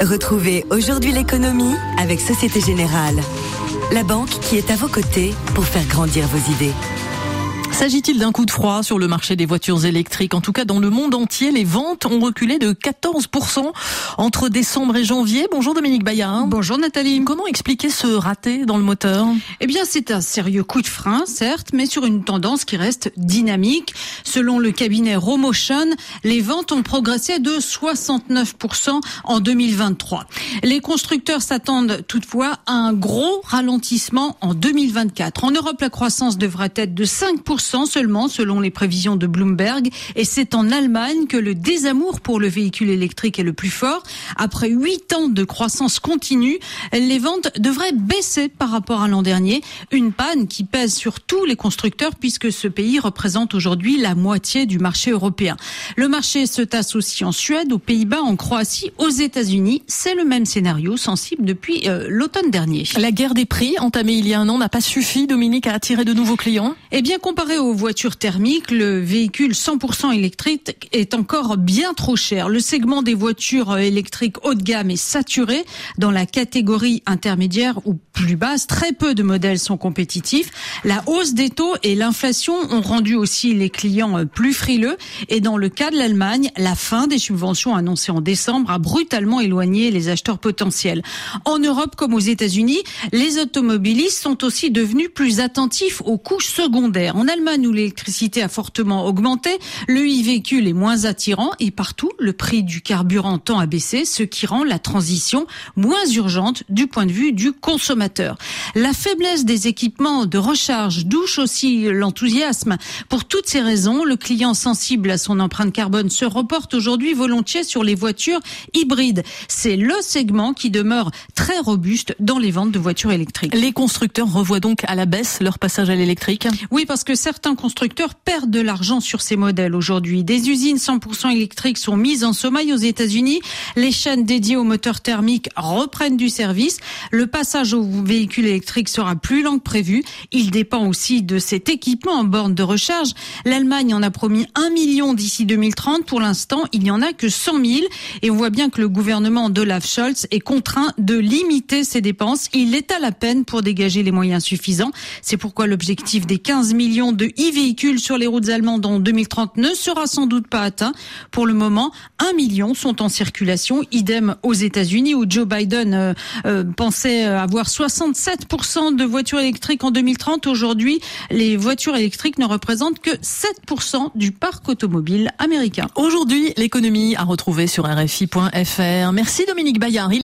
Retrouvez aujourd'hui l'économie avec Société Générale. La banque qui est à vos côtés pour faire grandir vos idées. S'agit-il d'un coup de froid sur le marché des voitures électriques? En tout cas, dans le monde entier, les ventes ont reculé de 14% entre décembre et janvier. Bonjour Dominique Bayard. Bonjour Nathalie. Comment expliquer ce raté dans le moteur? Eh bien, c'est un sérieux coup de frein, certes, mais sur une tendance qui reste dynamique. Selon le cabinet Romotion, les ventes ont progressé de 69% en 2023. Les constructeurs s'attendent toutefois à un gros ralentissement en 2024. En Europe, la croissance devrait être de 5% seulement selon les prévisions de Bloomberg. Et c'est en Allemagne que le désamour pour le véhicule électrique est le plus fort. Après huit ans de croissance continue, les ventes devraient baisser par rapport à l'an dernier. Une panne qui pèse sur tous les constructeurs puisque ce pays représente aujourd'hui la moitié du marché européen. Le marché se tasse aussi en Suède, aux Pays-Bas, en Croatie, aux États-Unis. C'est le même scénario sensible depuis euh, l'automne dernier. La guerre des prix entamée il y a un an n'a pas suffi, Dominique, à attirer de nouveaux clients? Eh bien, comparé aux voitures thermiques, le véhicule 100% électrique est encore bien trop cher. Le segment des voitures électriques haut de gamme est saturé. Dans la catégorie intermédiaire ou plus basse, très peu de modèles sont compétitifs. La hausse des taux et l'inflation ont rendu aussi les clients plus frileux. Et dans le cas de l'Allemagne, la fin des subventions annoncées en décembre a brutalement éloigné les acheteurs potentiels. En Europe comme aux États-Unis, les automobilistes sont aussi devenus plus attentifs aux coûts secondaires. En Allemagne, où l'électricité a fortement augmenté, le e-véhicule est moins attirant et partout, le prix du carburant tend à baisser, ce qui rend la transition moins urgente du point de vue du consommateur. La faiblesse des équipements de recharge douche aussi l'enthousiasme. Pour toutes ces raisons, le client sensible à son empreinte carbone se reporte aujourd'hui volontiers sur les voitures hybrides. C'est le segment qui demeure très robuste dans les ventes de voitures électriques. Les constructeurs revoient donc à la baisse leur passage à l'électrique? Oui, parce que certains constructeurs perdent de l'argent sur ces modèles aujourd'hui. Des usines 100% électriques sont mises en sommeil aux États-Unis. Les chaînes dédiées aux moteurs thermiques reprennent du service. Le passage aux véhicules électriques sera plus lent que prévu. Il dépend aussi de cet équipement en borne de recharge. L'Allemagne en a promis un million d'ici 2030. Pour l'instant, il n'y en a que 100 000. Et on voit bien que le gouvernement d'Olaf Scholz est contraint de limiter ses dépenses. Il est à la peine pour dégager les moyens suffisants. C'est pourquoi l'objectif des 15 millions de e-véhicules sur les routes allemandes en 2030 ne sera sans doute pas atteint. Pour le moment, un million sont en circulation. Idem aux États-Unis où Joe Biden euh, euh, pensait avoir 67% de voitures électriques en 2030. Aujourd'hui, les voitures électriques ne représentent que 7% du parc automobile américain. Aujourd'hui, l'économie à retrouver sur RFI.fr. Merci Dominique Bayard.